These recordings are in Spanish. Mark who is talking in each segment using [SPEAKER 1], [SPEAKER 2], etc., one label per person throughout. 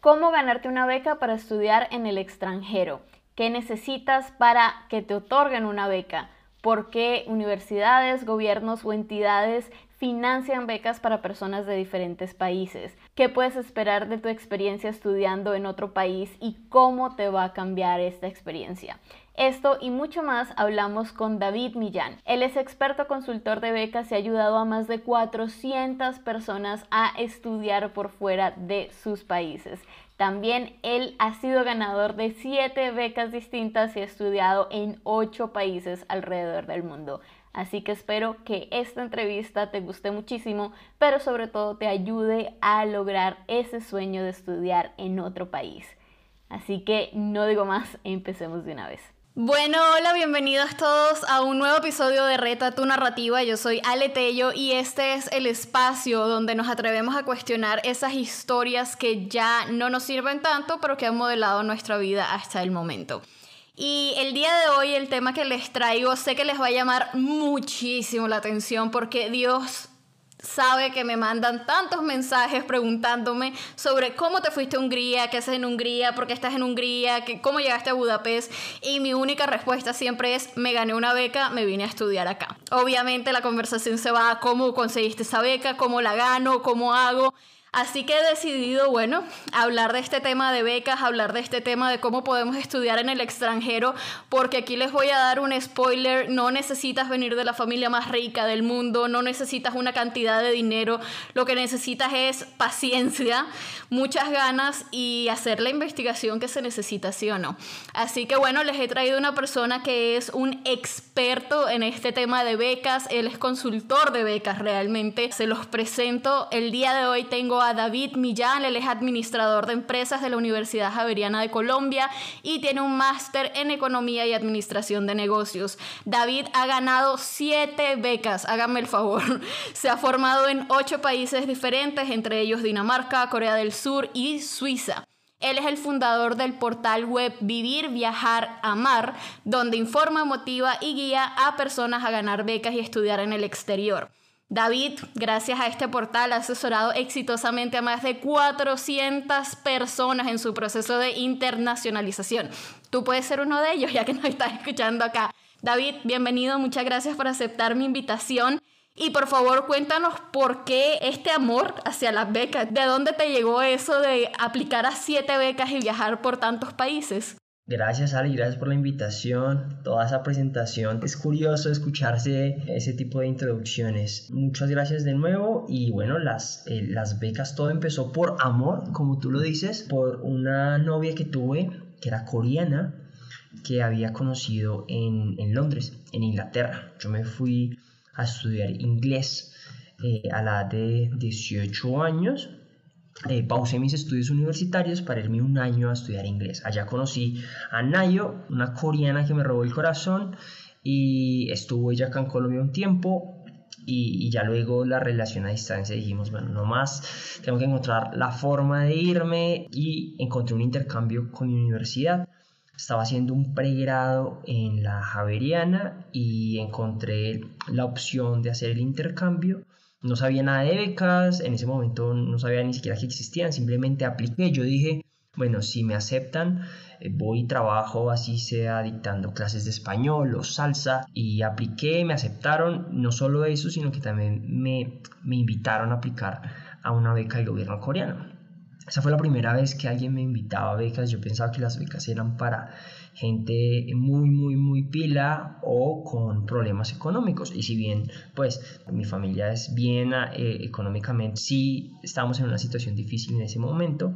[SPEAKER 1] ¿Cómo ganarte una beca para estudiar en el extranjero? ¿Qué necesitas para que te otorguen una beca? ¿Por qué universidades, gobiernos o entidades financian becas para personas de diferentes países? ¿Qué puedes esperar de tu experiencia estudiando en otro país y cómo te va a cambiar esta experiencia? Esto y mucho más hablamos con David Millán. Él es experto consultor de becas y ha ayudado a más de 400 personas a estudiar por fuera de sus países. También él ha sido ganador de 7 becas distintas y ha estudiado en 8 países alrededor del mundo. Así que espero que esta entrevista te guste muchísimo, pero sobre todo te ayude a lograr ese sueño de estudiar en otro país. Así que no digo más, empecemos de una vez. Bueno, hola, bienvenidos todos a un nuevo episodio de Reta tu narrativa. Yo soy Ale Tello y este es el espacio donde nos atrevemos a cuestionar esas historias que ya no nos sirven tanto, pero que han modelado nuestra vida hasta el momento. Y el día de hoy el tema que les traigo sé que les va a llamar muchísimo la atención porque Dios sabe que me mandan tantos mensajes preguntándome sobre cómo te fuiste a Hungría, qué haces en Hungría, por qué estás en Hungría, cómo llegaste a Budapest. Y mi única respuesta siempre es, me gané una beca, me vine a estudiar acá. Obviamente la conversación se va a cómo conseguiste esa beca, cómo la gano, cómo hago. Así que he decidido, bueno, hablar de este tema de becas, hablar de este tema de cómo podemos estudiar en el extranjero, porque aquí les voy a dar un spoiler, no necesitas venir de la familia más rica del mundo, no necesitas una cantidad de dinero, lo que necesitas es paciencia, muchas ganas y hacer la investigación que se necesita, sí o no. Así que bueno, les he traído una persona que es un experto en este tema de becas, él es consultor de becas realmente, se los presento, el día de hoy tengo David Millán, él es administrador de empresas de la Universidad Javeriana de Colombia y tiene un máster en Economía y Administración de Negocios. David ha ganado siete becas, háganme el favor. Se ha formado en ocho países diferentes, entre ellos Dinamarca, Corea del Sur y Suiza. Él es el fundador del portal web Vivir, Viajar, Amar, donde informa, motiva y guía a personas a ganar becas y estudiar en el exterior. David, gracias a este portal, ha asesorado exitosamente a más de 400 personas en su proceso de internacionalización. Tú puedes ser uno de ellos, ya que nos estás escuchando acá. David, bienvenido, muchas gracias por aceptar mi invitación. Y por favor, cuéntanos por qué este amor hacia las becas. ¿De dónde te llegó eso de aplicar a siete becas y viajar por tantos países?
[SPEAKER 2] Gracias Ali, gracias por la invitación, toda esa presentación. Es curioso escucharse ese tipo de introducciones. Muchas gracias de nuevo y bueno, las, eh, las becas, todo empezó por amor, como tú lo dices, por una novia que tuve que era coreana, que había conocido en, en Londres, en Inglaterra. Yo me fui a estudiar inglés eh, a la edad de 18 años eh, pausé mis estudios universitarios para irme un año a estudiar inglés. Allá conocí a Nayo, una coreana que me robó el corazón y estuvo ella acá en Colombia un tiempo y, ya luego la relación a distancia dijimos, bueno, no más, tengo que encontrar la forma de irme y encontré un intercambio con mi universidad. Estaba haciendo un pregrado en la Javeriana y encontré la opción de hacer el intercambio no sabía nada de becas, en ese momento no sabía ni siquiera que existían, simplemente apliqué, yo dije, bueno, si me aceptan, eh, voy y trabajo así sea dictando clases de español o salsa y apliqué, me aceptaron, no solo eso, sino que también me, me invitaron a aplicar a una beca del gobierno coreano. Esa fue la primera vez que alguien me invitaba a becas. Yo pensaba que las becas eran para gente muy, muy, muy pila o con problemas económicos. Y si bien, pues, mi familia es bien eh, económicamente, sí estábamos en una situación difícil en ese momento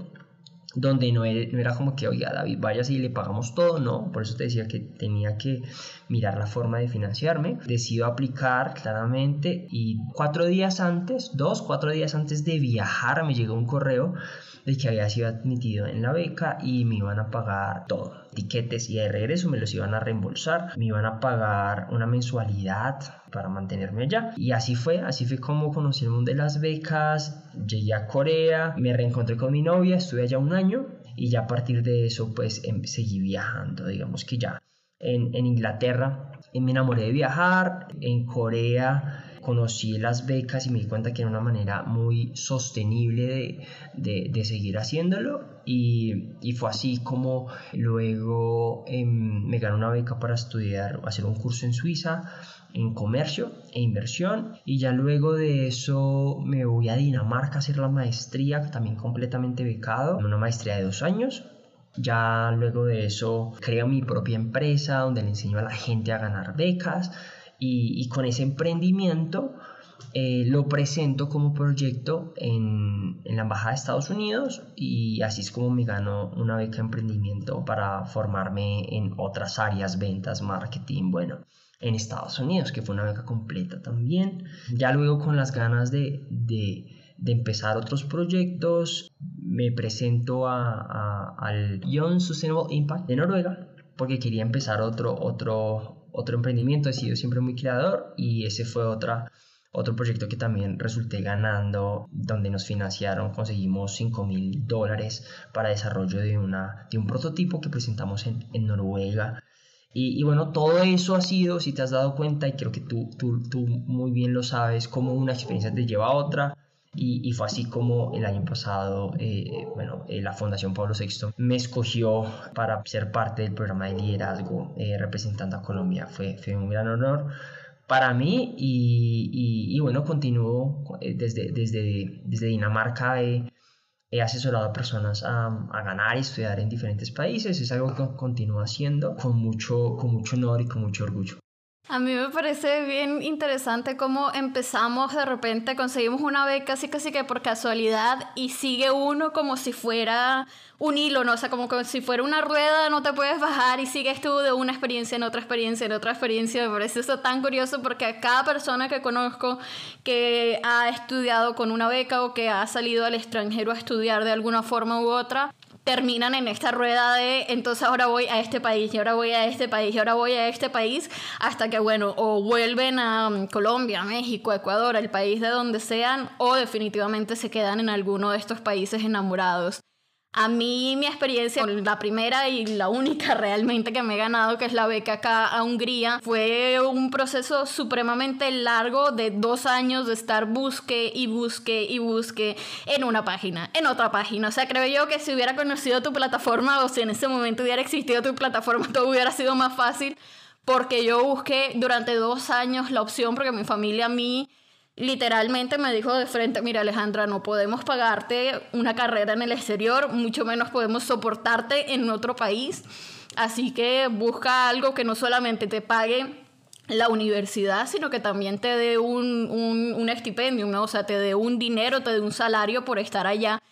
[SPEAKER 2] donde no era, como que, oiga, David, vaya si le pagamos todo, no, por eso te decía que tenía que mirar la forma de financiarme. Decido aplicar claramente y cuatro días antes, dos, cuatro días antes de viajar, me llegó un correo de que había sido admitido en la beca y me iban a pagar todo. Tiquetes y de regreso me los iban a reembolsar, me iban a pagar una mensualidad para mantenerme allá. Y así fue, así fue como conocí el mundo de las becas, llegué a Corea, me reencontré con mi novia, estuve allá un año y ya a partir de eso pues em, seguí viajando, digamos que ya en, en Inglaterra me enamoré de viajar, en Corea conocí las becas y me di cuenta que era una manera muy sostenible de, seguir haciéndolo y, fue así como luego em, me gané una beca para estudiar, hacer un curso en Suiza en comercio e inversión y ya luego de eso me voy a Dinamarca a hacer la maestría también completamente becado una maestría de dos años. Ya luego de eso creo mi propia empresa donde le enseño a la gente a ganar becas y, con ese emprendimiento eh, lo presento como proyecto en, la Embajada de Estados Unidos y así es como me gano una beca de emprendimiento para formarme en otras áreas, ventas, marketing, bueno, en Estados Unidos, que fue una beca completa también. Ya luego con las ganas de, de, de empezar otros proyectos, me presento a, al Young Sustainable Impact de Noruega porque quería empezar otro, otro, otro emprendimiento. He sido siempre muy creador y ese fue otra, otro proyecto que también resulté ganando, donde nos financiaron, conseguimos 5 mil dólares para desarrollo de, una, de un prototipo que presentamos en, en Noruega. Y, y, bueno, todo eso ha sido, si te has dado cuenta, y creo que tú, tú, tú muy bien lo sabes, como una experiencia te lleva a otra. Y, y, fue así como el año pasado, eh, bueno, eh, la Fundación Pablo VI me escogió para ser parte del programa de liderazgo eh, representando a Colombia. Fue, fue un gran honor para mí y, y, bueno, continúo desde, desde, desde Dinamarca. he asesorado a personas a, a, ganar y estudiar en diferentes países. Es algo que continúo haciendo con mucho, con mucho honor y con mucho orgullo.
[SPEAKER 1] A mí me parece bien interesante cómo empezamos de repente, conseguimos una beca casi casi que por casualidad y sigue uno como si fuera un hilo, ¿no? O sea, como, si fuera una rueda, no te puedes bajar y sigues tú de una experiencia en otra experiencia, en otra experiencia. Me parece eso tan curioso porque cada persona que conozco que ha estudiado con una beca o que ha salido al extranjero a estudiar de alguna forma u otra, terminan en esta rueda de entonces ahora voy a este país y ahora voy a este país y ahora voy a este país hasta que bueno o vuelven a um, Colombia, México, Ecuador, el país de donde sean o definitivamente se quedan en alguno de estos países enamorados. A mí mi experiencia, la primera y la única realmente que me he ganado, que es la beca acá a Hungría, fue un proceso supremamente largo de dos años de estar busque y busque y busque en una página, en otra página. O sea, creo yo que si hubiera conocido tu plataforma o si en ese momento hubiera existido tu plataforma, todo hubiera sido más fácil porque yo busqué durante dos años la opción porque mi familia a mí literalmente me dijo de frente, mira Alejandra, no podemos pagarte una carrera en el exterior, mucho menos podemos soportarte en otro país. Así que busca algo que no solamente te pague la universidad, sino que también te dé un, un, un estipendio, ¿no? o sea, te dé un dinero, te dé un salario por estar allá.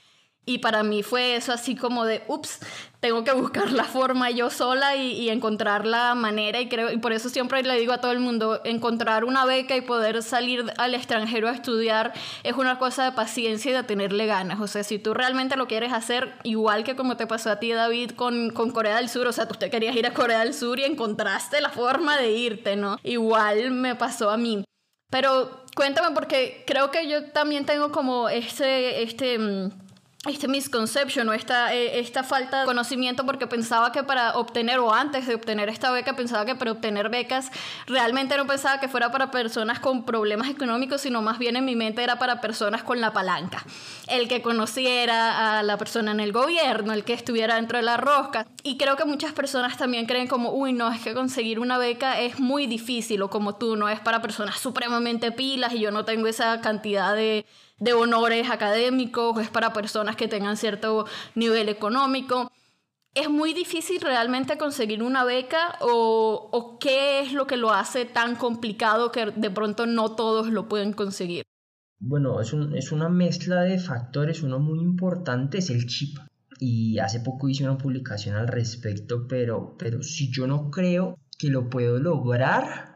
[SPEAKER 1] Y para mí fue eso así como de, ups, tengo que buscar la forma yo sola y, encontrar la manera. Y, creo, por eso siempre le digo a todo el mundo, encontrar una beca y poder salir al extranjero a estudiar es una cosa de paciencia y de tenerle ganas. O sea, si tú realmente lo quieres hacer, igual que como te pasó a ti, David, con, con Corea del Sur, o sea, tú te querías ir a Corea del Sur y encontraste la forma de irte, ¿no? Igual me pasó a mí. Pero cuéntame porque creo que yo también tengo como este, este mm, este misconception o esta, eh, esta falta de conocimiento porque pensaba que para obtener o antes de obtener esta beca pensaba que para obtener becas realmente no pensaba que fuera para personas con problemas económicos sino más bien en mi mente era para personas con la palanca. El que conociera a la persona en el gobierno el que estuviera dentro de la rosca. Y creo que muchas personas también creen como uy no es que conseguir una beca es muy difícil o como tú no es para personas supremamente pilas y yo no tengo esa cantidad de de honores académicos, es para personas que tengan cierto nivel económico. ¿Es muy difícil realmente conseguir una beca o, o, qué es lo que lo hace tan complicado que de pronto no todos lo pueden conseguir?
[SPEAKER 2] Bueno, es, un, es una mezcla de factores. Uno muy importante es el chip. Y hace poco hice una publicación al respecto, pero, pero si yo no creo que lo puedo lograr,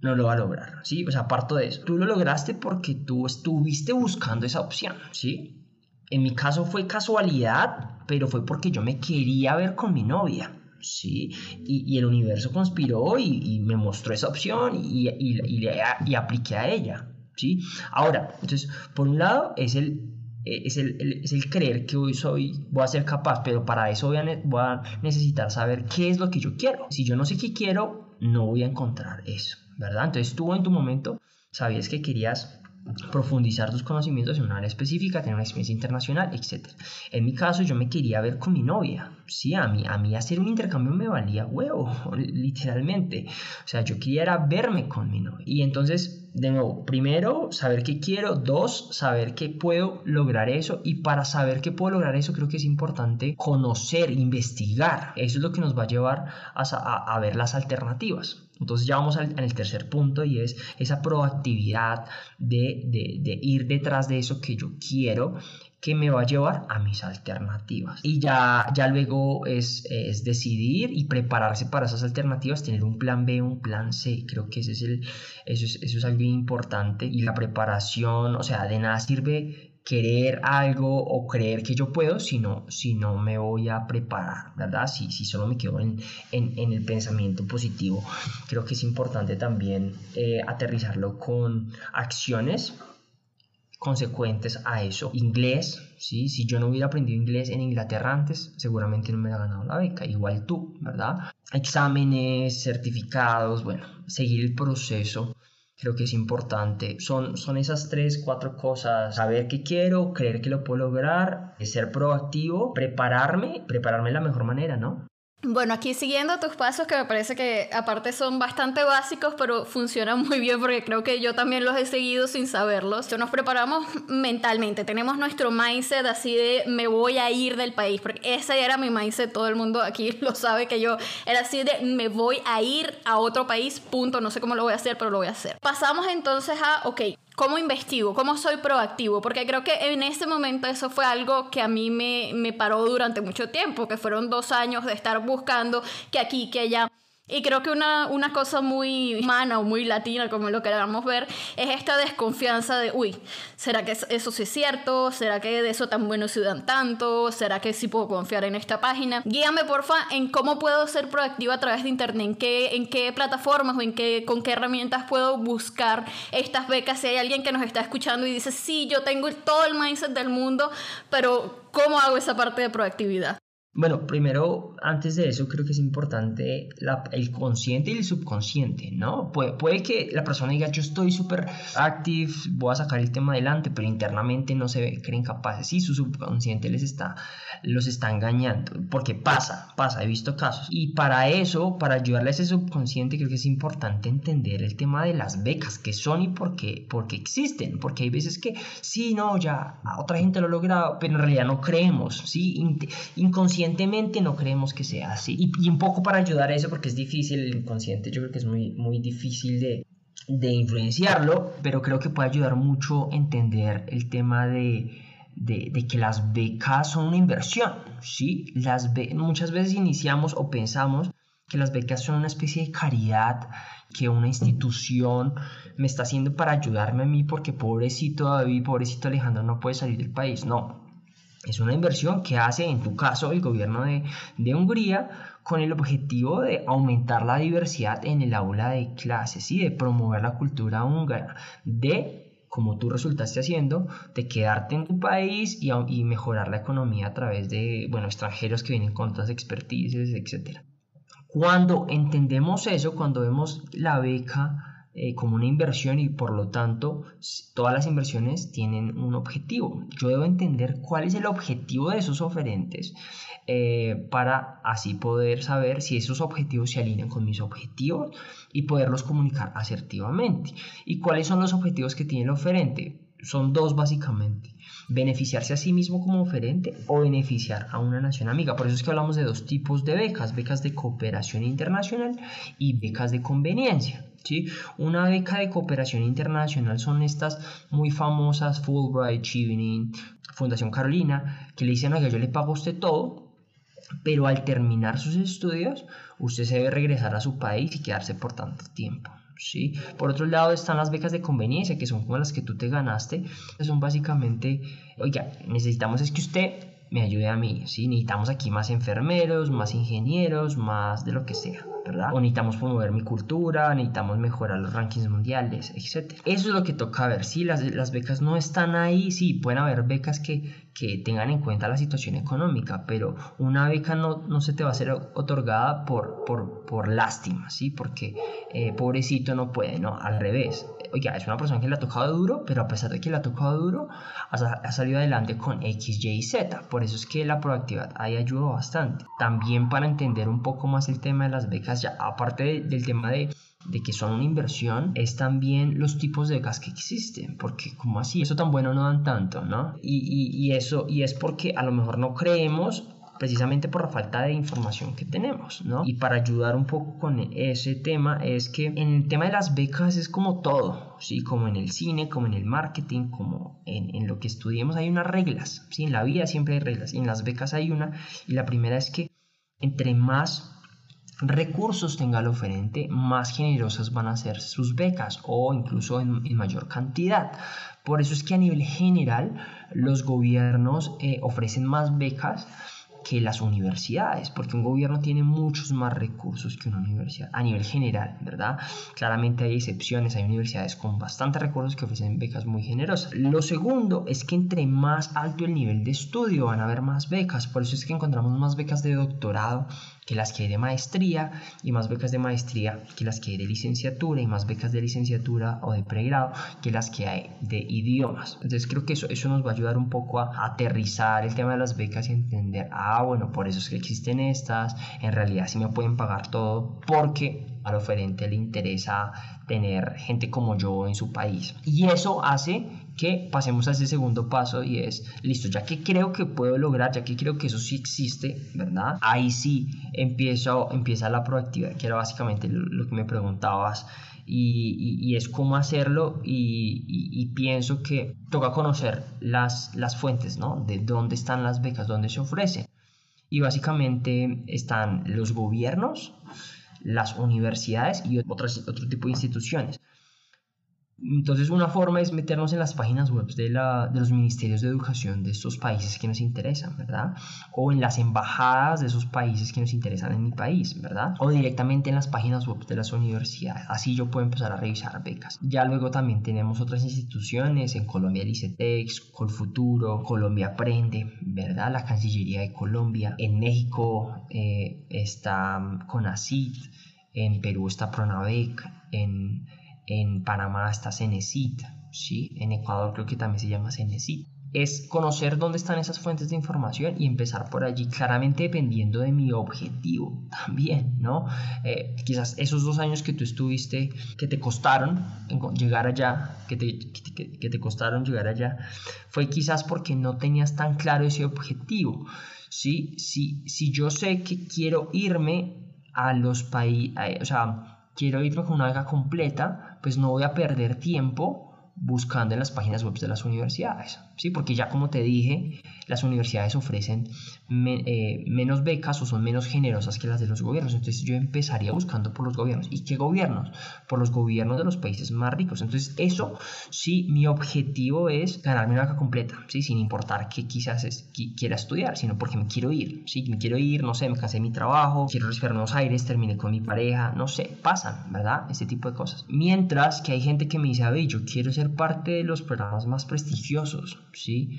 [SPEAKER 2] no lo va a lograr, ¿sí? O sea, parto de eso. Tú lo lograste porque tú estuviste buscando esa opción, ¿sí? En mi caso fue casualidad, pero fue porque yo me quería ver con mi novia, ¿sí? Y, el universo conspiró y, me mostró esa opción y, y, apliqué a ella, ¿sí? Ahora, entonces, por un lado es el es el, es el, creer que hoy soy, voy a ser capaz, pero para eso voy a, voy a necesitar saber qué es lo que yo quiero. Si yo no sé qué quiero, no voy a encontrar eso. ¿Verdad? Entonces tú en tu momento sabías que querías profundizar tus conocimientos en una área específica, tener una experiencia internacional, etc. En mi caso, yo me quería ver con mi novia. Sí, a mí, a mí hacer un intercambio me valía huevo, literalmente. O sea, yo quería verme con mi novia. Y entonces, de nuevo, primero, saber qué quiero. Dos, saber que puedo lograr eso. Y para saber que puedo lograr eso, creo que es importante conocer, investigar. Eso es lo que nos va a llevar a, a, a ver las alternativas. Entonces ya vamos al, el tercer punto y es esa proactividad de, de, ir detrás de eso que yo quiero que me va a llevar a mis alternativas. Y ya, ya luego es, es, decidir y prepararse para esas alternativas, tener un plan B, un plan C. Creo que ese es el, eso, es, eso es algo importante. Y la preparación, o sea, de nada sirve querer algo o creer que yo puedo si no, si no me voy a preparar, ¿verdad? Si, si solo me quedo en, en, el pensamiento positivo. Creo que es importante también eh, aterrizarlo con acciones consecuentes a eso. Inglés, ¿sí? si yo no hubiera aprendido inglés en Inglaterra antes, seguramente no me hubiera ganado la beca, igual tú, ¿verdad? Exámenes, certificados, bueno, seguir el proceso creo que es importante. Son, son esas tres, cuatro cosas. Saber qué quiero, creer que lo puedo lograr, ser proactivo, prepararme, prepararme de la mejor manera, ¿no?
[SPEAKER 1] Bueno, aquí siguiendo tus pasos que me parece que aparte son bastante básicos, pero funcionan muy bien porque creo que yo también los he seguido sin saberlos. Nos preparamos mentalmente, tenemos nuestro mindset así de me voy a ir del país, porque ese era mi mindset, todo el mundo aquí lo sabe que yo era así de me voy a ir a otro país, punto, no sé cómo lo voy a hacer, pero lo voy a hacer. Pasamos entonces a, ok, ¿Cómo investigo? ¿Cómo soy proactivo? Porque creo que en ese momento eso fue algo que a mí me, me paró durante mucho tiempo, que fueron dos años de estar buscando que aquí, que allá. Y creo que una, una cosa muy humana o muy latina, como lo queramos ver, es esta desconfianza de, uy, ¿será que eso sí es cierto? ¿Será que de eso tan bueno se dan tanto? ¿Será que sí puedo confiar en esta página? Guíame, porfa, en cómo puedo ser proactiva a través de Internet, en qué, en qué plataformas o en qué, con qué herramientas puedo buscar estas becas. Si hay alguien que nos está escuchando y dice, sí, yo tengo todo el mindset del mundo, pero ¿cómo hago esa parte de proactividad?
[SPEAKER 2] Bueno, primero, antes de eso, creo que es importante el consciente y el subconsciente, ¿no? Puede, puede que la persona diga, yo estoy súper active, voy a sacar el tema adelante, pero internamente no se creen capaces. Sí, su subconsciente les está, los está engañando, porque pasa, pasa, he visto casos. Y para eso, para ayudarle a ese subconsciente, creo que es importante entender el tema de las becas, que son y por qué, porque existen, porque hay veces que, sí, no, ya, otra gente lo ha logrado, pero en realidad no creemos, ¿sí? Inconsciente inconscientemente no creemos que sea así. Y, un poco para ayudar a eso, porque es difícil, el inconsciente yo creo que es muy, muy difícil de, de influenciarlo, pero creo que puede ayudar mucho a entender el tema de, de, de, que las becas son una inversión, ¿sí? Las muchas veces iniciamos o pensamos que las becas son una especie de caridad que una institución me está haciendo para ayudarme a mí porque pobrecito David, pobrecito Alejandro no puede salir del país. No, es una inversión que hace, en tu caso, el gobierno de, de Hungría con el objetivo de aumentar la diversidad en el aula de clases y de promover la cultura húngara, de como tú resultaste haciendo, de quedarte en tu país y, mejorar la economía a través de, bueno, extranjeros que vienen con otras expertices, etc. Cuando entendemos eso, cuando vemos la beca eh, como una inversión y por lo tanto todas las inversiones tienen un objetivo. Yo debo entender cuál es el objetivo de esos oferentes eh, para así poder saber si esos objetivos se alinean con mis objetivos y poderlos comunicar asertivamente. ¿Y cuáles son los objetivos que tiene el oferente? Son dos básicamente beneficiarse a sí mismo como oferente o beneficiar a una nación amiga. Por eso es que hablamos de dos tipos de becas, becas de cooperación internacional y becas de conveniencia. Una beca de cooperación internacional son estas muy famosas Fulbright, Chevening, Fundación Carolina, que le dicen, oiga, yo le pago a usted todo, pero al terminar sus estudios, usted se debe regresar a su país y quedarse por tanto tiempo. ¿Sí? Por otro lado están las becas de conveniencia, que son como las que tú te ganaste. Son básicamente, oiga, necesitamos es que usted me ayude a mí, ¿sí? Necesitamos aquí más enfermeros, más ingenieros, más de lo que sea, ¿verdad? O necesitamos promover mi cultura, necesitamos mejorar los rankings mundiales, etc. Eso es lo que toca ver, sí, las, las becas no están ahí, sí, pueden haber becas que, que tengan en cuenta la situación económica, pero una beca no, no se te va a ser otorgada por, por, por lástima, ¿sí? Porque eh, pobrecito no puede, no, al revés. Oiga, es una persona que le ha tocado duro, pero a pesar de que le ha tocado duro, ha, salido adelante con X, Y y Z. Por eso es que la proactividad ahí ayuda bastante. También para entender un poco más el tema de las becas, ya aparte del tema de de que son una inversión es también los tipos de becas que existen, porque como así, eso tan bueno no dan tanto, ¿no? Y, y, eso, y es porque a lo mejor no creemos precisamente por la falta de información que tenemos, ¿no? Y para ayudar un poco con ese tema es que en el tema de las becas es como todo, ¿sí? Como en el cine, como en el marketing, como en, en lo que estudiemos hay unas reglas, ¿sí? En la vida siempre hay reglas y en las becas hay una y la primera es que entre más recursos tenga el oferente, más generosas van a ser sus becas o incluso en, mayor cantidad. Por eso es que a nivel general los gobiernos eh, ofrecen más becas que las universidades, porque un gobierno tiene muchos más recursos que una universidad a nivel general, ¿verdad? Claramente hay excepciones, hay universidades con bastantes recursos que ofrecen becas muy generosas. Lo segundo es que entre más alto el nivel de estudio van a haber más becas, por eso es que encontramos más becas de doctorado que las que hay de maestría y más becas de maestría que las que hay de licenciatura y más becas de licenciatura o de pregrado que las que hay de idiomas. Entonces creo que eso, eso nos va a ayudar un poco a aterrizar el tema de las becas y entender, ah, bueno, por eso es que existen estas, en realidad sí me pueden pagar todo porque al oferente le interesa tener gente como yo en su país. Y eso hace que pasemos a ese segundo paso y es, listo, ya que creo que puedo lograr, ya que creo que eso sí existe, ¿verdad? Ahí sí empiezo, empieza la proactividad, que era básicamente lo, que me preguntabas. Y, es cómo hacerlo y, pienso que toca conocer las, las fuentes, ¿no? De dónde están las becas, dónde se ofrecen. Y básicamente están los gobiernos, las universidades y otras, otro tipo de instituciones. Entonces una forma es meternos en las páginas web de, la, de, los ministerios de educación de estos países que nos interesan, ¿verdad? O en las embajadas de esos países que nos interesan en mi país, ¿verdad? O directamente en las páginas web de las universidades. Así yo puedo empezar a revisar becas. Ya luego también tenemos otras instituciones, en Colombia el ICETEX, Colfuturo, Colombia Aprende, ¿verdad? La Cancillería de Colombia. En México eh, está CONACIT, en Perú está PRONAVEC, en en Panamá está Cenecit, ¿sí? en Ecuador creo que también se llama Cenecit. Es conocer dónde están esas fuentes de información y empezar por allí, claramente dependiendo de mi objetivo también, ¿no? Eh, quizás esos dos años que tú estuviste, que te costaron llegar allá, que te, que, te costaron llegar allá, fue quizás porque no tenías tan claro ese objetivo. ¿sí? Si, si yo sé que quiero irme a los países, o sea, quiero irme con una beca completa, pues no voy a perder tiempo buscando en las páginas web de las universidades, ¿sí? Porque ya como te dije, las universidades ofrecen eh, menos becas o son menos generosas que las de los gobiernos. Entonces yo empezaría buscando por los gobiernos. ¿Y qué gobiernos? Por los gobiernos de los países más ricos. Entonces eso sí, mi objetivo es ganarme una beca completa, ¿sí? Sin importar que quizás quiera estudiar, sino porque me quiero ir, ¿sí? Me quiero ir, no sé, me cansé de mi trabajo, quiero respirar Buenos Aires, terminé con mi pareja, no sé, pasan, ¿verdad? Ese tipo de cosas. Mientras que hay gente que me dice, a ver, yo quiero ser parte de los programas más prestigiosos, ¿sí?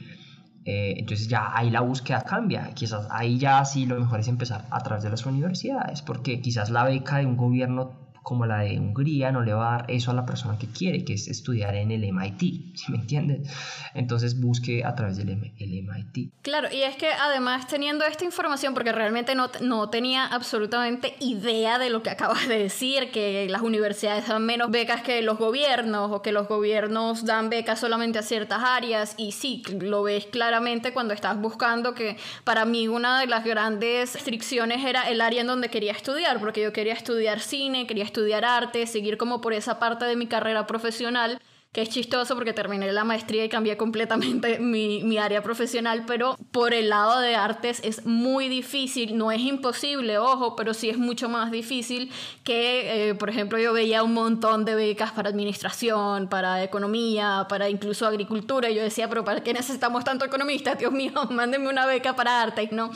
[SPEAKER 2] Eh, entonces ya ahí la búsqueda cambia. Quizás ahí ya sí lo mejor es empezar a través de las universidades, porque quizás la beca de un gobierno como la de Hungría no le va a dar eso a la persona que quiere, que es estudiar en el MIT, ¿sí me entiendes? Entonces busque a través del MIT.
[SPEAKER 1] Claro, y es que además teniendo esta información, porque realmente no, no tenía absolutamente idea de lo que acabas de decir, que las universidades dan menos becas que los gobiernos o que los gobiernos dan becas solamente a ciertas áreas, y sí, lo ves claramente cuando estás buscando que para mí una de las grandes restricciones era el área en donde quería estudiar, porque yo quería estudiar cine, quería estudiar arte, seguir como por esa parte de mi carrera profesional que es chistoso porque terminé la maestría y cambié completamente mi, mi, área profesional, pero por el lado de artes es muy difícil, no es imposible, ojo, pero sí es mucho más difícil que, eh, por ejemplo, yo veía un montón de becas para administración, para economía, para incluso agricultura, y yo decía, pero ¿para qué necesitamos tanto economista? Dios mío, mándenme una beca para artes, ¿no?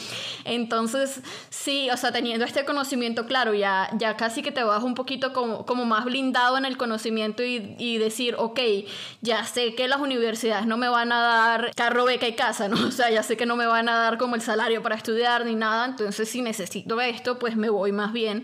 [SPEAKER 1] Entonces, sí, o sea, teniendo este conocimiento, claro, ya, ya casi que te vas un poquito como, como más blindado en el conocimiento y, y decir, ok, ya sé que las universidades no me van a dar carro, beca y casa, ¿no? O sea, ya sé que no me van a dar como el salario para estudiar ni nada, entonces si necesito esto, pues me voy más bien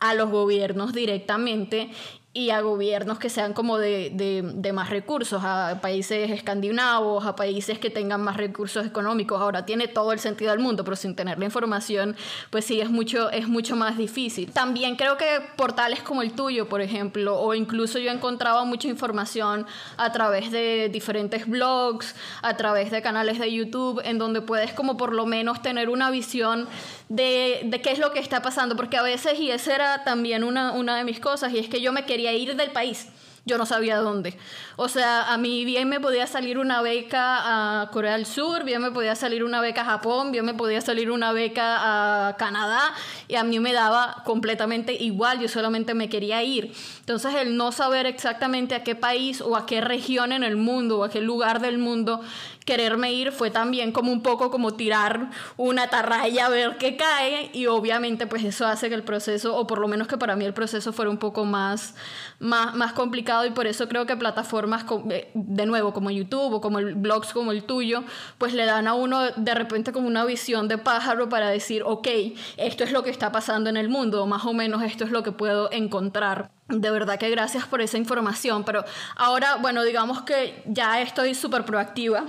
[SPEAKER 1] a los gobiernos directamente y a gobiernos que sean como de, de, de, más recursos, a países escandinavos, a países que tengan más recursos económicos. Ahora tiene todo el sentido del mundo, pero sin tener la información, pues sí, es mucho, es mucho más difícil. También creo que portales como el tuyo, por ejemplo, o incluso yo encontraba mucha información a través de diferentes blogs, a través de canales de YouTube, en donde puedes como por lo menos tener una visión de, de qué es lo que está pasando, porque a veces, y esa era también una, una de mis cosas, y es que yo me quería ir del país. Yo no sabía dónde. O sea, a mí bien me podía salir una beca a Corea del Sur, bien me podía salir una beca a Japón, bien me podía salir una beca a Canadá y a mí me daba completamente igual, yo solamente me quería ir. Entonces el no saber exactamente a qué país o a qué región en el mundo o a qué lugar del mundo quererme ir fue también como un poco como tirar una atarraya a ver qué cae y obviamente pues eso hace que el proceso, o por lo menos que para mí el proceso fuera un poco más, más, más complicado y por eso creo que plataformas eh, de nuevo como YouTube o como el, blogs como el tuyo pues le dan a uno de repente como una visión de pájaro para decir ok, esto es lo que está pasando en el mundo, más o menos esto es lo que puedo encontrar. De verdad que gracias por esa información, pero ahora, bueno, digamos que ya estoy súper proactiva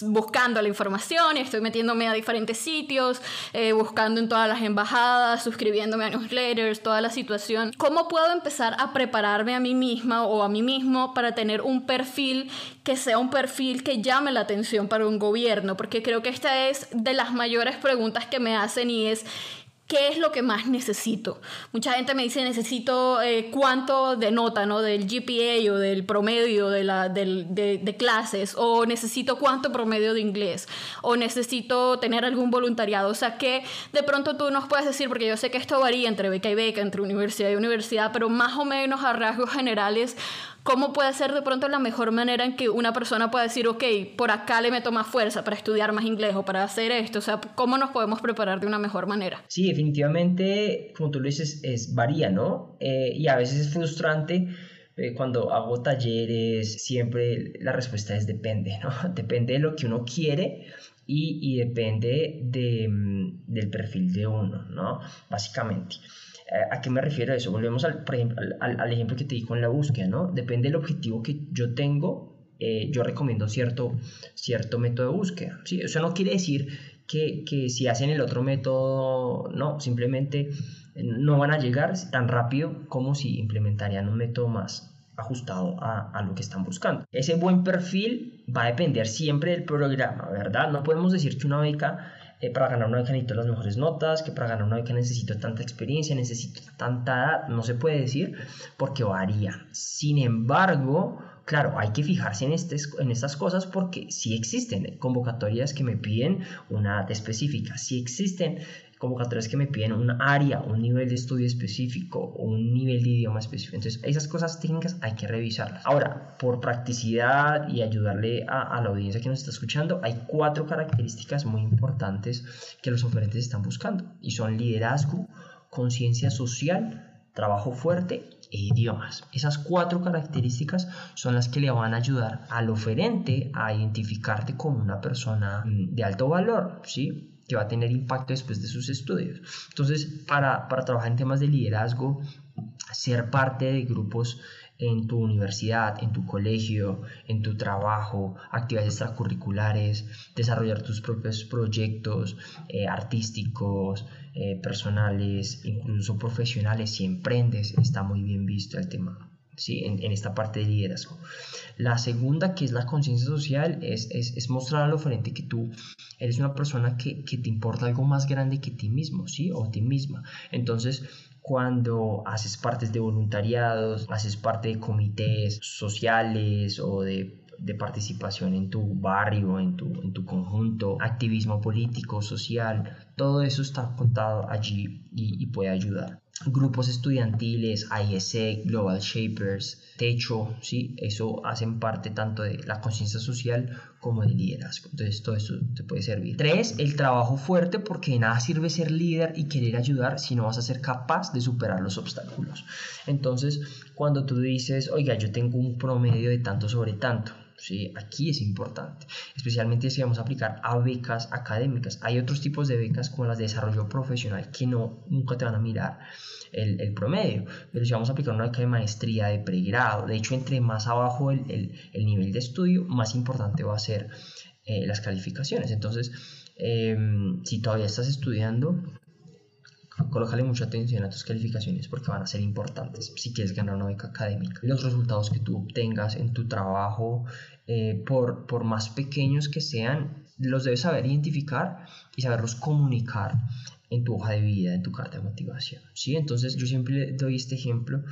[SPEAKER 1] buscando la información y estoy metiéndome a diferentes sitios, eh, buscando en todas las embajadas, suscribiéndome a newsletters, toda la situación. ¿Cómo puedo empezar a prepararme a mí misma o a mí mismo para tener un perfil que sea un perfil que llame la atención para un gobierno? Porque creo que esta es de las mayores preguntas que me hacen y es ¿qué es lo que más necesito? Mucha gente me dice, necesito eh, cuánto de nota, ¿no? Del GPA o del promedio de, la, de, de, clases, o necesito cuánto promedio de inglés, o necesito tener algún voluntariado. O sea, que de pronto tú nos puedes decir, porque yo sé que esto varía entre beca y beca, entre universidad y universidad, pero más o menos a rasgos generales, ¿Cómo puede ser de pronto la mejor manera en que una persona pueda decir, ok, por acá le meto más fuerza para estudiar más inglés o para hacer esto? O sea, ¿cómo nos podemos preparar de una mejor manera?
[SPEAKER 2] Sí, definitivamente, como tú lo dices, es varía, ¿no? Eh, y a veces es frustrante eh, cuando hago talleres, siempre la respuesta es depende, ¿no? Depende de lo que uno quiere y, y depende de, mm, del perfil de uno, ¿no? Básicamente. ¿A qué me refiero eso? Volvemos al, por ejemplo, al, ejemplo que te di con la búsqueda, ¿no? Depende del objetivo que yo tengo, eh, yo recomiendo cierto, cierto método de búsqueda. ¿sí? Eso no quiere decir que, que si hacen el otro método, no, simplemente no van a llegar tan rápido como si implementarían un método más ajustado a, a, lo que están buscando. Ese buen perfil va a depender siempre del programa, ¿verdad? No podemos decir que una beca eh, para ganar una beca necesito las mejores notas, que para ganar una beca necesito tanta experiencia, necesito tanta edad, no se puede decir porque varía. Sin embargo, claro, hay que fijarse en, este, en estas cosas porque sí existen convocatorias que me piden una edad específica, sí existen convocatorias que me piden un área, un nivel de estudio específico o un nivel de idioma específico. Entonces, esas cosas técnicas hay que revisarlas. Ahora, por practicidad y ayudarle a, a la audiencia que nos está escuchando, hay cuatro características muy importantes que los oferentes están buscando y son liderazgo, conciencia social, trabajo fuerte e idiomas. Esas cuatro características son las que le van a ayudar al oferente a identificarte como una persona mm, de alto valor, ¿sí? Va a tener impacto después de sus estudios. Entonces, para, para trabajar en temas de liderazgo, ser parte de grupos en tu universidad, en tu colegio, en tu trabajo, actividades extracurriculares, desarrollar tus propios proyectos eh, artísticos, eh, personales, incluso profesionales, si emprendes, está muy bien visto el tema ¿sí? en, en, esta parte de liderazgo. La segunda, que es la conciencia social, es, es, es, mostrar al oferente que tú eres una persona que, que, te importa algo más grande que ti mismo, ¿sí? O ti misma. Entonces, cuando haces partes de voluntariados, haces parte de comités sociales o de de participación en tu barrio, en tu, en tu conjunto, activismo político, social, todo eso está contado allí y, puede ayudar. Grupos estudiantiles, ISE, Global Shapers, Techo, ¿sí? eso hacen parte tanto de la conciencia social como del liderazgo. Entonces todo eso te puede servir. Tres, el trabajo fuerte porque de nada sirve ser líder y querer ayudar si no vas a ser capaz de superar los obstáculos. Entonces cuando tú dices, oiga, yo tengo un promedio de tanto sobre tanto, ¿sí? Aquí es importante, especialmente si vamos a aplicar a becas académicas. Hay otros tipos de becas como las de desarrollo profesional que no, nunca te van a mirar el, el promedio, pero si vamos a aplicar una beca de maestría, de pregrado, de hecho, entre más abajo el, el, el nivel de estudio, más importante va a ser eh, las calificaciones. Entonces, em, si todavía estás estudiando, colócale mucha atención a tus calificaciones porque van a ser importantes si quieres ganar una beca académica. Los resultados que tú obtengas en tu trabajo, eh, por, por más pequeños que sean, los debes saber identificar y saberlos comunicar en tu hoja de vida, en tu carta de motivación. ¿sí? Entonces yo siempre doy este ejemplo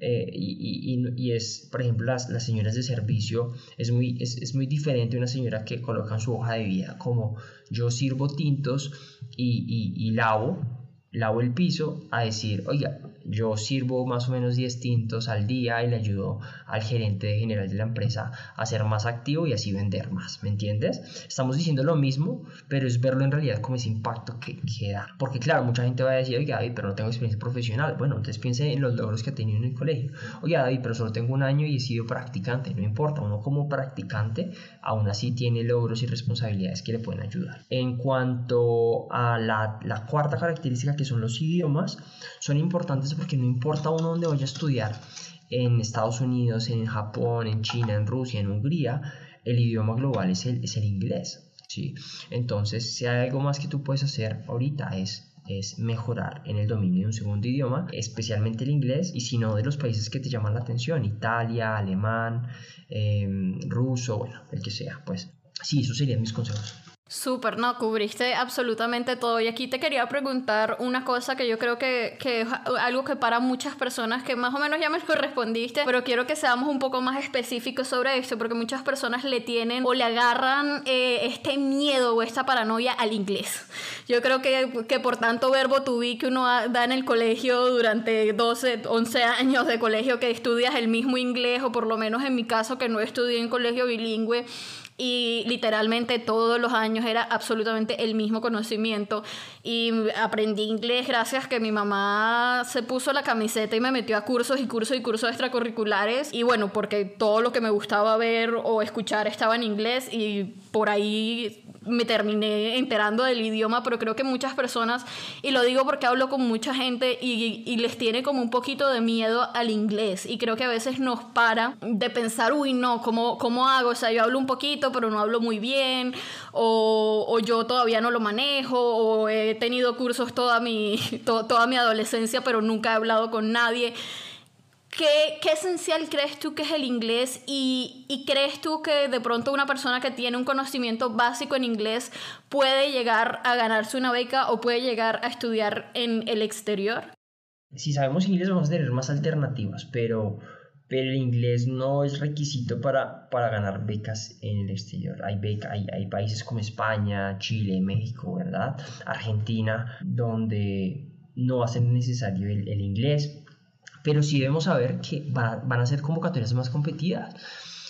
[SPEAKER 2] eh, y, y, y, es, por ejemplo, las, las señoras de servicio, es muy, es, es, muy diferente una señora que coloca en su hoja de vida como yo sirvo tintos y, y lavo, lavo el piso a decir, oiga, yo sirvo más o menos 10 tintos al día y le ayudo al gerente general de la empresa a ser más activo y así vender más, ¿me entiendes? Estamos diciendo lo mismo, pero es verlo en realidad como ese impacto que, que da. Porque claro, mucha gente va a decir, oiga David, pero no tengo experiencia profesional. Bueno, entonces piense en los logros que ha tenido en el colegio. Oiga David, pero solo tengo un año y he sido practicante. No importa, uno como practicante aún así tiene logros y responsabilidades que le pueden ayudar. En cuanto a la, la cuarta característica que son los idiomas, son importantes porque no importa uno dónde vaya a estudiar, en Estados Unidos, en Japón, en China, en Rusia, en Hungría, el idioma global es el, es el inglés. ¿sí? Entonces, si hay algo más que tú puedes hacer ahorita es es mejorar en el dominio de un segundo idioma, especialmente el inglés, y si no de los países que te llaman la atención, Italia, alemán, em, ruso, bueno, el que sea, pues sí, esos serían mis consejos.
[SPEAKER 1] Súper, no, cubriste absolutamente todo. Y aquí te quería preguntar una cosa que yo creo que, que, es algo que para muchas personas, que más o menos ya me lo respondiste, pero quiero que seamos un poco más específicos sobre esto, porque muchas personas le tienen o le agarran eh, este miedo o esta paranoia al inglés. Yo creo que, que por tanto verbo to be que uno da en el colegio durante 12, 11 años de colegio que estudias el mismo inglés, o por lo menos en mi caso que no estudié en colegio bilingüe, y literalmente todos los años era absolutamente el mismo conocimiento. Y aprendí inglés gracias que mi mamá se puso la camiseta y me metió a cursos y cursos y cursos extracurriculares. Y bueno, porque todo lo que me gustaba ver o escuchar estaba en inglés y por ahí me terminé enterando del idioma, pero creo que muchas personas, y lo digo porque hablo con mucha gente y, les tiene como un poquito de miedo al inglés, y creo que a veces nos para de pensar, uy, no, ¿cómo, cómo hago? O sea, yo hablo un poquito, pero no hablo muy bien, o, o yo todavía no lo manejo, o he tenido cursos toda mi, to, toda mi adolescencia, pero nunca he hablado con nadie. ¿Qué, ¿Qué, esencial crees tú que es el inglés y, y, crees tú que de pronto una persona que tiene un conocimiento básico en inglés puede llegar a ganarse una beca o puede llegar a estudiar en el exterior?
[SPEAKER 2] Si sabemos inglés vamos a tener más alternativas, pero, pero el inglés no es requisito para, para ganar becas en el exterior. Hay, beca, hay, hay países como España, Chile, México, ¿verdad? Argentina, donde no ser necesario el, el inglés pero sí debemos saber que van a, ser convocatorias más competidas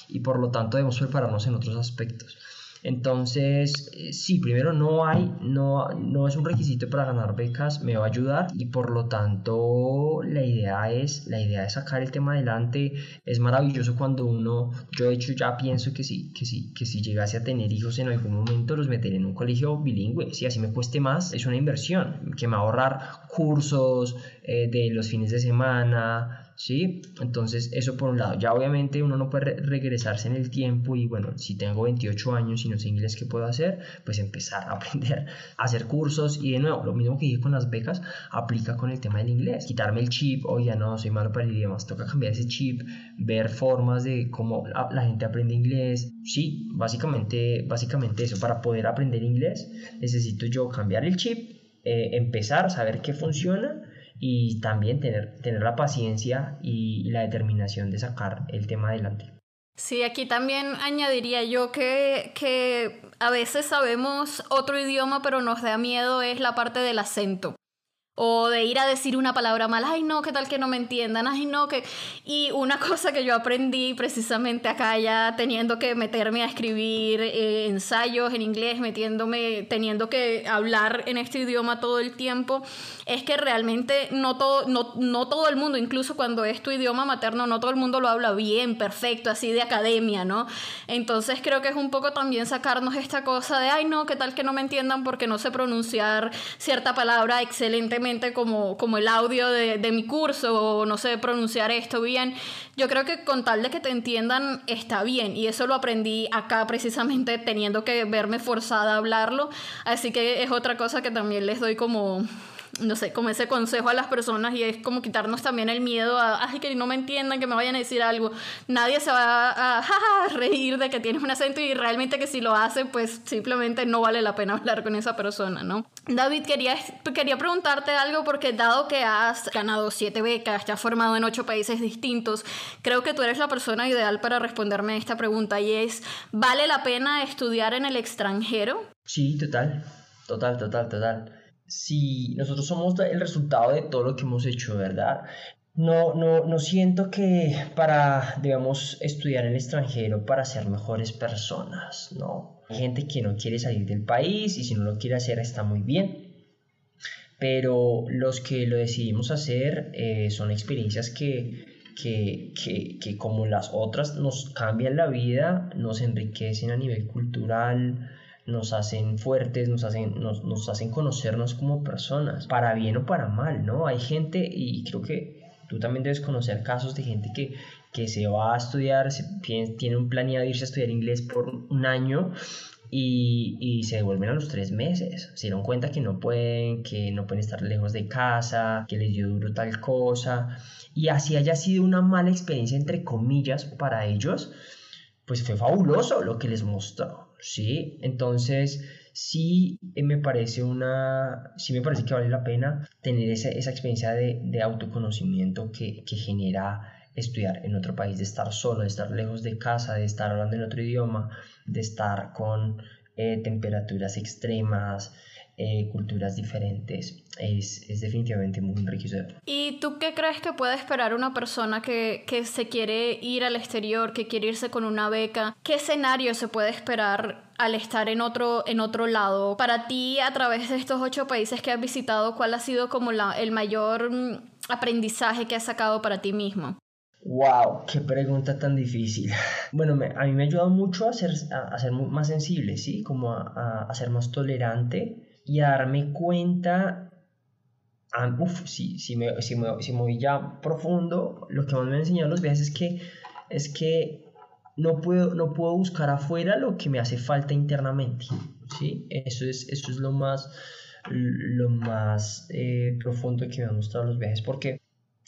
[SPEAKER 2] y por lo tanto debemos prepararnos en otros aspectos. Entonces, eh, sí, primero no hay, no, no es un requisito para ganar becas, me va a ayudar y por lo tanto la idea es, la idea es sacar el tema adelante. Es maravilloso cuando uno, yo de hecho ya pienso que sí, que sí, que si llegase a tener hijos en algún momento los meteré en un colegio bilingüe. Si así me cueste más, es una inversión que me va a ahorrar cursos eh, de los fines de semana, ¿sí? Entonces, eso por un lado. Ya obviamente uno no puede regresarse en el tiempo y bueno, si tengo 28 años y no sé inglés, ¿qué puedo hacer? Pues empezar a aprender a hacer cursos y de nuevo, lo mismo que dije con las becas, aplica con el tema del inglés. Quitarme el chip, oye, no, soy malo para el idioma, toca cambiar ese chip, ver formas de cómo la, gente aprende inglés. Sí, básicamente, básicamente eso, para poder aprender inglés necesito yo cambiar el chip, eh, empezar saber qué funciona y también tener, tener la paciencia y, la determinación de sacar el tema adelante.
[SPEAKER 1] Sí, aquí también añadiría yo que, que a veces sabemos otro idioma, pero nos da miedo es la parte del acento o de ir a decir una palabra mal, ay no, qué tal que no me entiendan, ay no, que... Y una cosa que yo aprendí precisamente acá ya teniendo que meterme a escribir eh, ensayos en inglés, metiéndome, teniendo que hablar en este idioma todo el tiempo, es que realmente no todo, no, no todo el mundo, incluso cuando es tu idioma materno, no todo el mundo lo habla bien, perfecto, así de academia, ¿no? Entonces creo que es un poco también sacarnos esta cosa de, ay no, qué tal que no me entiendan porque no sé pronunciar cierta palabra excelentemente como, como el audio de, de mi curso o no sé pronunciar esto bien. Yo creo que con tal de que te entiendan está bien y eso lo aprendí acá precisamente teniendo que verme forzada a hablarlo. Así que es otra cosa que también les doy como no sé, como ese consejo a las personas y es como quitarnos también el miedo a, ay, que no me entiendan, que me vayan a decir algo. Nadie se va a, reír de que tienes un acento y realmente que si lo hace, pues simplemente no vale la pena hablar con esa persona, ¿no? David, quería, quería preguntarte algo porque dado que has ganado siete becas, te has formado en ocho países distintos, creo que tú eres la persona ideal para responderme a esta pregunta y es, ¿vale la pena estudiar en el extranjero?
[SPEAKER 2] Sí, total, total, total, total si nosotros somos el resultado de todo lo que hemos hecho, ¿verdad? No, no, no siento que para, digamos, estudiar en el extranjero para ser mejores personas, ¿no? Hay gente que no quiere salir del país y si no lo quiere hacer está muy bien. Pero los que lo decidimos hacer eh, son experiencias que, que, que, que, como las otras nos cambian la vida, nos enriquecen a nivel cultural, nos hacen fuertes, nos hacen, nos, nos hacen conocernos como personas, para bien o para mal, ¿no? Hay gente, y creo que tú también debes conocer casos de gente que, que se va a estudiar, se, tiene un planeado irse a estudiar inglés por un año y, y, se devuelven a los tres meses. Se dieron cuenta que no pueden, que no pueden estar lejos de casa, que les dio duro tal cosa. Y así haya sido una mala experiencia, entre comillas, para ellos, pues fue fabuloso lo que les mostró. ¿Sí? Entonces, sí me parece una, sí me parece que vale la pena tener esa, esa experiencia de, de autoconocimiento que, que, genera estudiar en otro país, de estar solo, de estar lejos de casa, de estar hablando en otro idioma, de estar con eh, temperaturas extremas, eh, culturas diferentes, es, es, definitivamente muy enriquecedor.
[SPEAKER 1] ¿Y tú qué crees que puede esperar una persona que, que, se quiere ir al exterior, que quiere irse con una beca? ¿Qué escenario se puede esperar al estar en otro, en otro lado? Para ti, a través de estos ocho países que has visitado, ¿cuál ha sido como la, el mayor mm, aprendizaje que has sacado para ti mismo?
[SPEAKER 2] Wow, qué pregunta tan difícil. Bueno, a mí me ha ayudado mucho a ser, a, ser más sensible, ¿sí? Como a, a ser más tolerante y a darme cuenta, uff, si, si, me, si, me, si me voy ya profundo, lo que más me han enseñado los viajes es que, es que no, puedo, no puedo buscar afuera lo que me hace falta internamente, ¿sí? Eso es, eso es lo más, lo más eh, profundo que me han mostrado los viajes, porque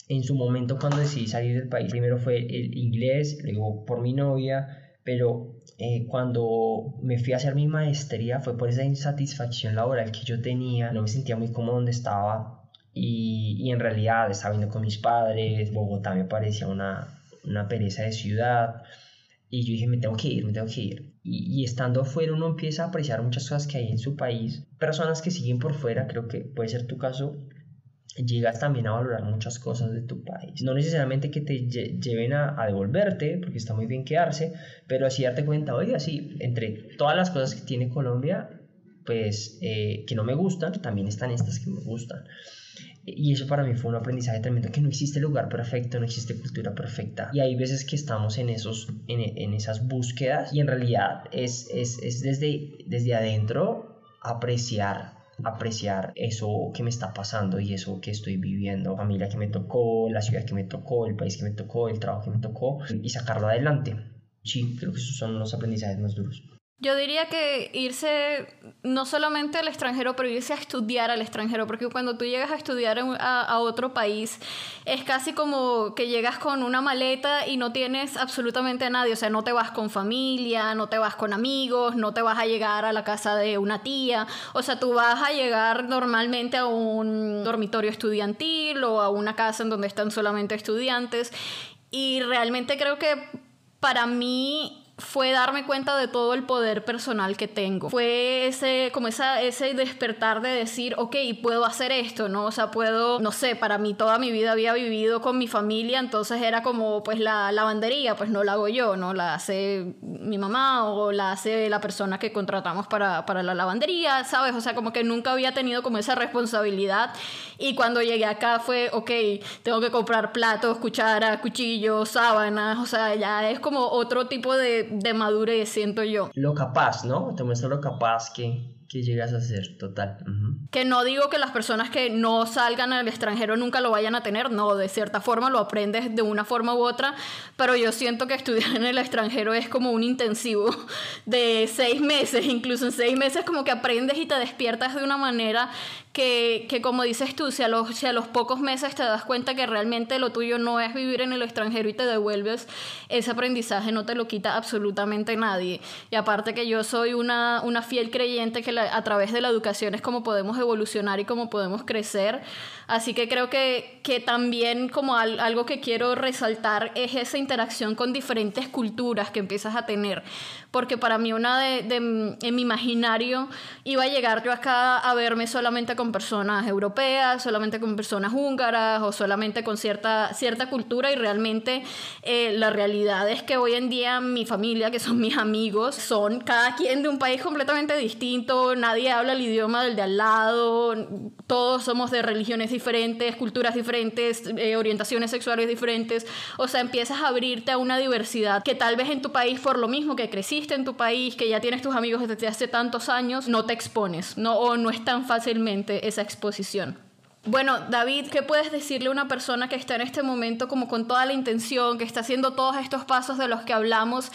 [SPEAKER 2] en su momento cuando decidí salir del país, primero fue el inglés, luego por mi novia, pero eh, cuando me fui a hacer mi maestría fue por esa insatisfacción laboral que yo tenía, no me sentía muy cómodo donde estaba y, y en realidad estaba viendo con mis padres, Bogotá me parecía una, una pereza de ciudad y yo dije me tengo que ir, me tengo que ir. Y, y, estando afuera uno empieza a apreciar muchas cosas que hay en su país, personas que siguen por fuera, creo que puede ser tu caso, llegas también a valorar muchas cosas de tu país. No necesariamente que te lleven a, devolverte, porque está muy bien quedarse, pero así darte cuenta, oiga, sí, entre todas las cosas que tiene Colombia, pues eh, que no me gustan, también están estas que me gustan. Y eso para mí fue un aprendizaje tremendo, que no existe lugar perfecto, no existe cultura perfecta. Y hay veces que estamos en, esos, en, en esas búsquedas y en realidad es, es, es desde, desde adentro apreciar apreciar eso que me está pasando y eso que estoy viviendo, familia que me tocó, la ciudad que me tocó, el país que me tocó, el trabajo que me tocó y sacarlo adelante. Sí, creo que esos son los aprendizajes más duros.
[SPEAKER 1] Yo diría que irse no solamente al extranjero, pero irse a estudiar al extranjero, porque cuando tú llegas a estudiar a, otro país, es casi como que llegas con una maleta y no tienes absolutamente a nadie, o sea, no te vas con familia, no te vas con amigos, no te vas a llegar a la casa de una tía, o sea, tú vas a llegar normalmente a un dormitorio estudiantil o a una casa en donde están solamente estudiantes, y realmente creo que para mí fue darme cuenta de todo el poder personal que tengo. Fue ese, como esa, ese despertar de decir, ok, puedo hacer esto, ¿no? O sea, puedo, no sé, para mí toda mi vida había vivido con mi familia, entonces era como, pues la lavandería, pues no la hago yo, ¿no? La hace mi mamá o la hace la persona que contratamos para, para la lavandería, ¿sabes? O sea, como que nunca había tenido como esa responsabilidad y cuando llegué acá fue, ok, tengo que comprar platos, cucharas, cuchillos, sábanas, o sea, ya es como otro tipo de de madurez, siento yo.
[SPEAKER 2] Lo capaz, ¿no? Te muestra lo capaz que, que llegas a ser, total.
[SPEAKER 1] Que no digo que las personas que no salgan al extranjero nunca lo vayan a tener, no, de cierta forma lo aprendes de una forma u otra, pero yo siento que estudiar en el extranjero es como un intensivo de seis meses, incluso en seis meses como que aprendes y te despiertas de una manera que, que como dices tú, si a, los, si a los pocos meses te das cuenta que realmente lo tuyo no es vivir en el extranjero y te devuelves, ese aprendizaje no te lo quita absolutamente nadie. Y aparte que yo soy una, una fiel creyente que a través de la educación es como podemos evolucionar y cómo podemos crecer. Así que creo que, que también como algo que quiero resaltar es esa interacción con diferentes culturas que empiezas a tener. Porque para mí una de, de, en mi imaginario iba a llegar yo acá a verme solamente con personas europeas, solamente con personas húngaras o solamente con cierta, cierta cultura y realmente eh, la realidad es que hoy en día mi familia, que son mis amigos, son cada quien de un país completamente distinto, nadie habla el idioma del de al lado, todos somos de religiones diferentes, culturas diferentes, eh, orientaciones sexuales diferentes, o sea, empiezas a abrirte a una diversidad que tal vez en tu país, por lo mismo que creciste en tu país, que ya tienes tus amigos desde hace tantos años, no te expones, no, o no es tan fácilmente esa exposición. Bueno, David, ¿qué puedes decirle a una persona que está en este momento como con toda la intención, que está haciendo todos estos pasos de los que hablamos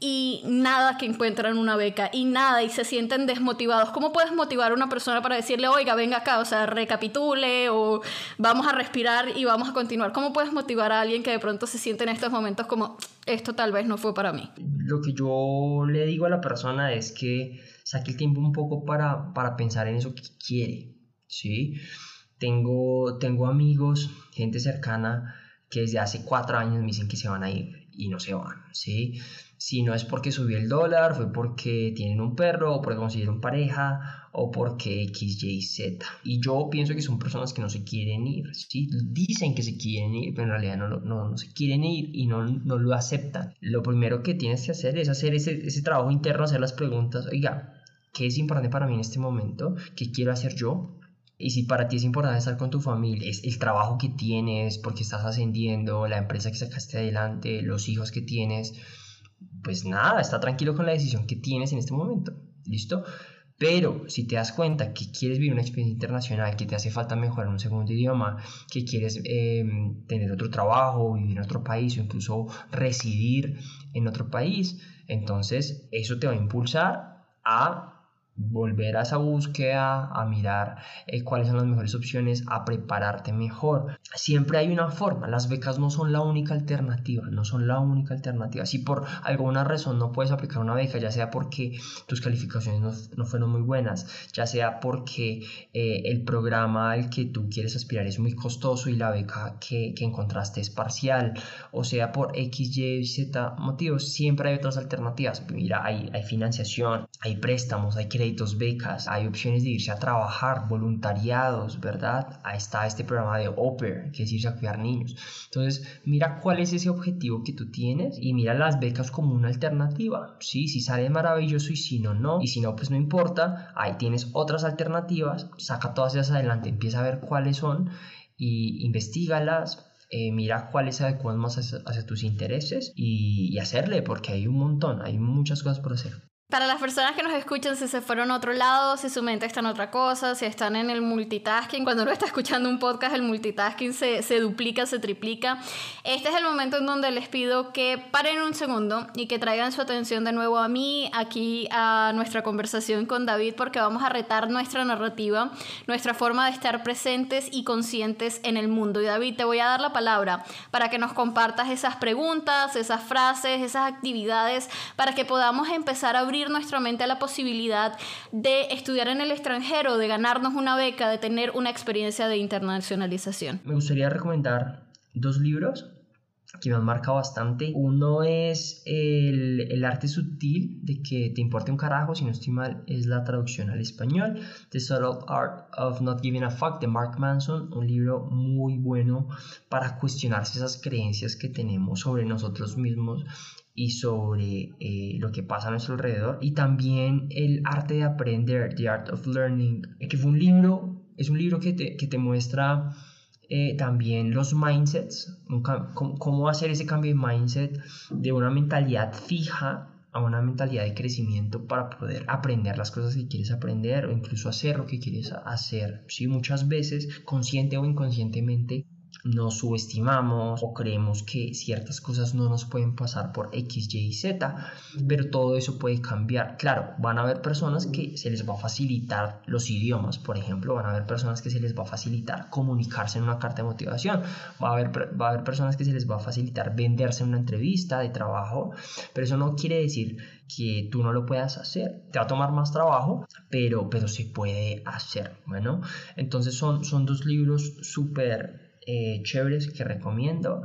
[SPEAKER 1] y nada que encuentran una beca y nada y se sienten desmotivados. ¿Cómo puedes motivar a una persona para decirle, oiga, venga acá, o sea, recapitule o vamos a respirar y vamos a continuar? ¿Cómo puedes motivar a alguien que de pronto se siente en estos momentos como, esto tal vez no fue para mí?
[SPEAKER 2] Lo que yo le digo a la persona es que saque el tiempo un poco para, para pensar en eso que quiere, ¿sí? Tengo, tengo amigos, gente cercana, que desde hace cuatro años me dicen que se van a ir y no se van, ¿sí? Si no es porque subió el dólar, fue porque tienen un perro, o porque consiguieron pareja, o porque X, Y, Z. Y yo pienso que son personas que no se quieren ir, ¿sí? Dicen que se quieren ir, pero en realidad no, no, no se quieren ir y no, no, lo aceptan. Lo primero que tienes que hacer es hacer ese, ese trabajo interno, hacer las preguntas, oiga, ¿qué es importante para mí en este momento? ¿Qué quiero hacer yo? Y si para ti es importante estar con tu familia, es el trabajo que tienes, porque estás ascendiendo, la empresa que sacaste adelante, los hijos que tienes, pues nada, está tranquilo con la decisión que tienes en este momento, ¿listo? Pero si te das cuenta que quieres vivir una experiencia internacional, que te hace falta mejorar un segundo idioma, que quieres em, tener otro trabajo, vivir en otro país o incluso residir en otro país, entonces eso te va a impulsar a volver a esa búsqueda, a mirar eh, cuáles son las mejores opciones, a prepararte mejor. Siempre hay una forma, las becas no son la única alternativa, no son la única alternativa. Si por alguna razón no puedes aplicar una beca, ya sea porque tus calificaciones no, no fueron muy buenas, ya sea porque eh, el programa al que tú quieres aspirar es muy costoso y la beca que, que encontraste es parcial, o sea por X, Y, Z motivos, siempre hay otras alternativas. Mira, hay, hay financiación, hay préstamos, hay créditos hay opciones de irse a trabajar, voluntariados, ¿verdad? Ahí está este programa de Au que es irse a cuidar niños. Entonces, mira cuál es ese objetivo que tú tienes y mira las becas como una alternativa. Sí, si sale maravilloso y si no, no. Y si no, pues no importa. Ahí tienes otras alternativas. Saca todas esas adelante, empieza a ver cuáles son y investigalas, eh, mira cuáles se adecuan más hacia, tus intereses y, hacerle, porque hay un montón, hay muchas cosas por hacer.
[SPEAKER 1] Para las personas que nos escuchan, si se fueron a otro lado, si su mente está en otra cosa, si están en el multitasking, cuando uno está escuchando un podcast, el multitasking se, se, duplica, se triplica. Este es el momento en donde les pido que paren un segundo y que traigan su atención de nuevo a mí, aquí a nuestra conversación con David, porque vamos a retar nuestra narrativa, nuestra forma de estar presentes y conscientes en el mundo. Y David, te voy a dar la palabra para que nos compartas esas preguntas, esas frases, esas actividades, para que podamos empezar a abrir nuestra mente a la posibilidad de estudiar en el extranjero, de ganarnos una beca, de tener una experiencia de internacionalización.
[SPEAKER 2] Me gustaría recomendar dos libros que me han marcado bastante. Uno es el, el, arte sutil de que te importe un carajo, si no estoy mal, es la traducción al español. The Subtle Art of Not Giving a Fuck de Mark Manson, un libro muy bueno para cuestionarse esas creencias que tenemos sobre nosotros mismos y sobre eh, lo que pasa a nuestro alrededor. Y también el arte de aprender, The Art of Learning, que fue un libro, es un libro que te, que te muestra eh, también los mindsets, cómo, hacer ese cambio de mindset de una mentalidad fija a una mentalidad de crecimiento para poder aprender las cosas que quieres aprender o incluso hacer lo que quieres hacer. Sí, muchas veces, consciente o inconscientemente, nos subestimamos o creemos que ciertas cosas no nos pueden pasar por X, Y y Z, pero todo eso puede cambiar. Claro, van a haber personas que se les va a facilitar los idiomas, por ejemplo, van a haber personas que se les va a facilitar comunicarse en una carta de motivación, va a haber, va a haber personas que se les va a facilitar venderse en una entrevista de trabajo, pero eso no quiere decir que tú no lo puedas hacer. Te va a tomar más trabajo, pero, pero se puede hacer. Bueno, entonces son, son dos libros súper eh, chéveres que recomiendo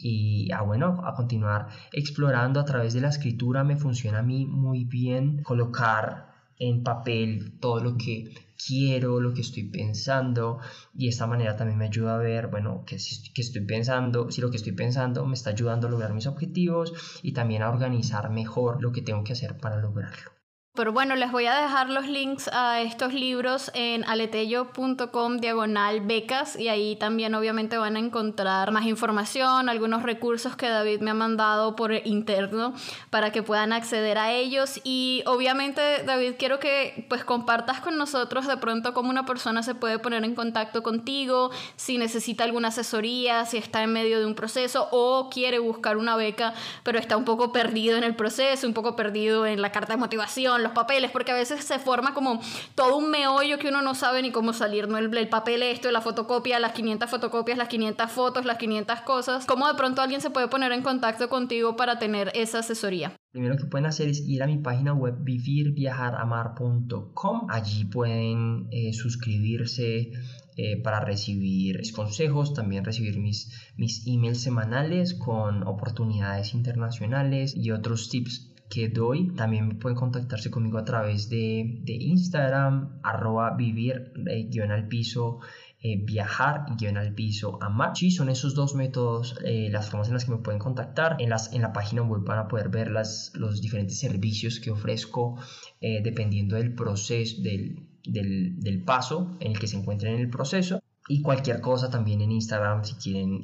[SPEAKER 2] y a ah, bueno a continuar explorando a través de la escritura me funciona a mí muy bien colocar en papel todo lo que quiero, lo que estoy pensando y esta manera también me ayuda a ver, bueno, que estoy pensando, si lo que estoy pensando me está ayudando a lograr mis objetivos y también a organizar mejor lo que tengo que hacer para lograrlo.
[SPEAKER 1] Pero bueno, les voy a dejar los links a estos libros en aletello.com diagonal becas y ahí también obviamente van a encontrar más información, algunos recursos que David me ha mandado por interno para que puedan acceder a ellos. Y obviamente David quiero que pues compartas con nosotros de pronto cómo una persona se puede poner en contacto contigo, si necesita alguna asesoría, si está en medio de un proceso o quiere buscar una beca pero está un poco perdido en el proceso, un poco perdido en la carta de motivación los papeles, porque a veces se forma como todo un meollo que uno no sabe ni cómo salir, ¿no? El, el papel esto, la fotocopia, las 500 fotocopias, las 500 fotos, las 500 cosas. ¿Cómo de pronto alguien se puede poner en contacto contigo para tener esa asesoría?
[SPEAKER 2] Primero que pueden hacer es ir a mi página web vivirviajaramar.com. Allí pueden eh, suscribirse eh, para recibir consejos, también recibir mis, mis emails semanales con oportunidades internacionales y otros tips que doy. También pueden contactarse conmigo a través de, de Instagram, arroba vivir eh, guion al piso. Eh, viajar y guion al piso amar. Sí, son esos dos métodos, eh, las formas en las que me pueden contactar. En, las, en la página web van a poder ver las, los diferentes servicios que ofrezco dependiendo del proceso, del, del, del, paso en el que se encuentren en el proceso. Y cualquier cosa también en Instagram si quieren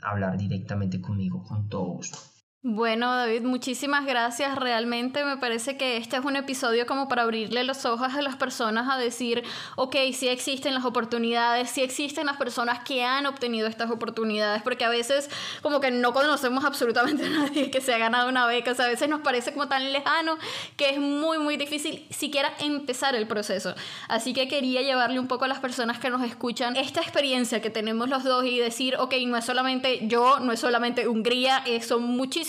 [SPEAKER 2] hablar directamente conmigo, con todo gusto.
[SPEAKER 1] Bueno, David, muchísimas gracias. Realmente me parece que este es un episodio como para abrirle los ojos a las personas a decir, ok, sí existen las oportunidades, sí existen las personas que han obtenido estas oportunidades, porque a veces como que no conocemos absolutamente a nadie que se ha ganado una beca, o sea, a veces nos parece como tan lejano que es muy, muy difícil siquiera empezar el proceso. Así que quería llevarle un poco a las personas que nos escuchan esta experiencia que tenemos los dos y decir, ok, no es solamente yo, no es solamente Hungría, son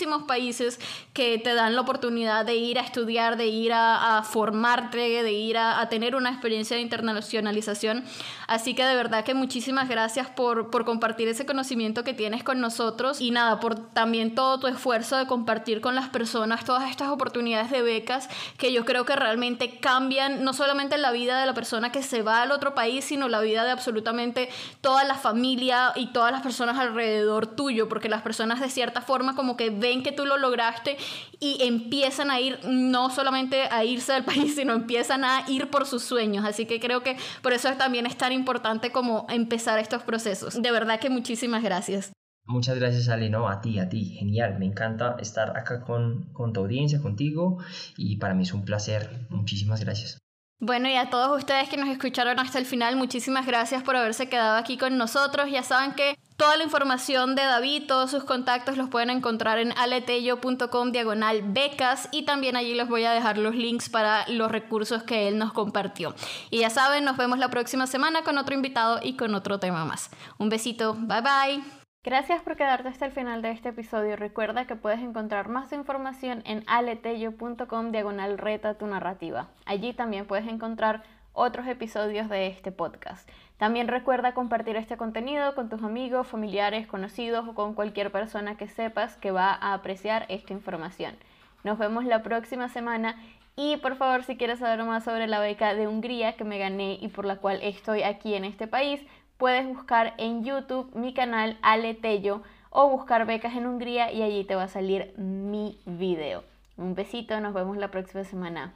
[SPEAKER 1] muchísimos países que te dan la oportunidad de ir a estudiar, de ir a, formarte, de ir a, tener una experiencia de internacionalización. Así que de verdad que muchísimas gracias por, por compartir ese conocimiento que tienes con nosotros y nada, por también todo tu esfuerzo de compartir con las personas todas estas oportunidades de becas que yo creo que realmente cambian no solamente la vida de la persona que se va al otro país, sino la vida de absolutamente toda la familia y todas las personas alrededor tuyo, porque las personas de cierta forma como que ven que tú lo lograste y empiezan a ir, no solamente a irse del país, sino empiezan a ir por sus sueños. Así que creo que por eso también es tan importante como empezar estos procesos. De verdad que muchísimas gracias.
[SPEAKER 2] Muchas gracias, Ale. No, a ti, a ti. Genial. Me encanta estar acá con, con tu audiencia, contigo. Y para mí es un placer. Muchísimas gracias.
[SPEAKER 1] Bueno, y a todos ustedes que nos escucharon hasta el final, muchísimas gracias por haberse quedado aquí con nosotros. Ya saben que Toda la información de David, todos sus contactos los pueden encontrar en aletello.com diagonal becas y también allí les voy a dejar los links para los recursos que él nos compartió. Y ya saben, nos vemos la próxima semana con otro invitado y con otro tema más. Un besito, bye bye. Gracias por quedarte hasta el final de este episodio. Recuerda que puedes encontrar más información en aletello.com diagonal reta tu narrativa. Allí también puedes encontrar
[SPEAKER 3] otros episodios de este podcast. También recuerda compartir este contenido con tus amigos, familiares, conocidos o con cualquier persona que sepas que va a apreciar esta información. Nos vemos la próxima semana y por favor si quieres saber más sobre la beca de Hungría que me gané y por la cual estoy aquí en este país, puedes buscar en YouTube mi canal Aletello o buscar becas en Hungría y allí te va a salir mi video. Un besito, nos vemos la próxima semana.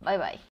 [SPEAKER 3] Bye bye.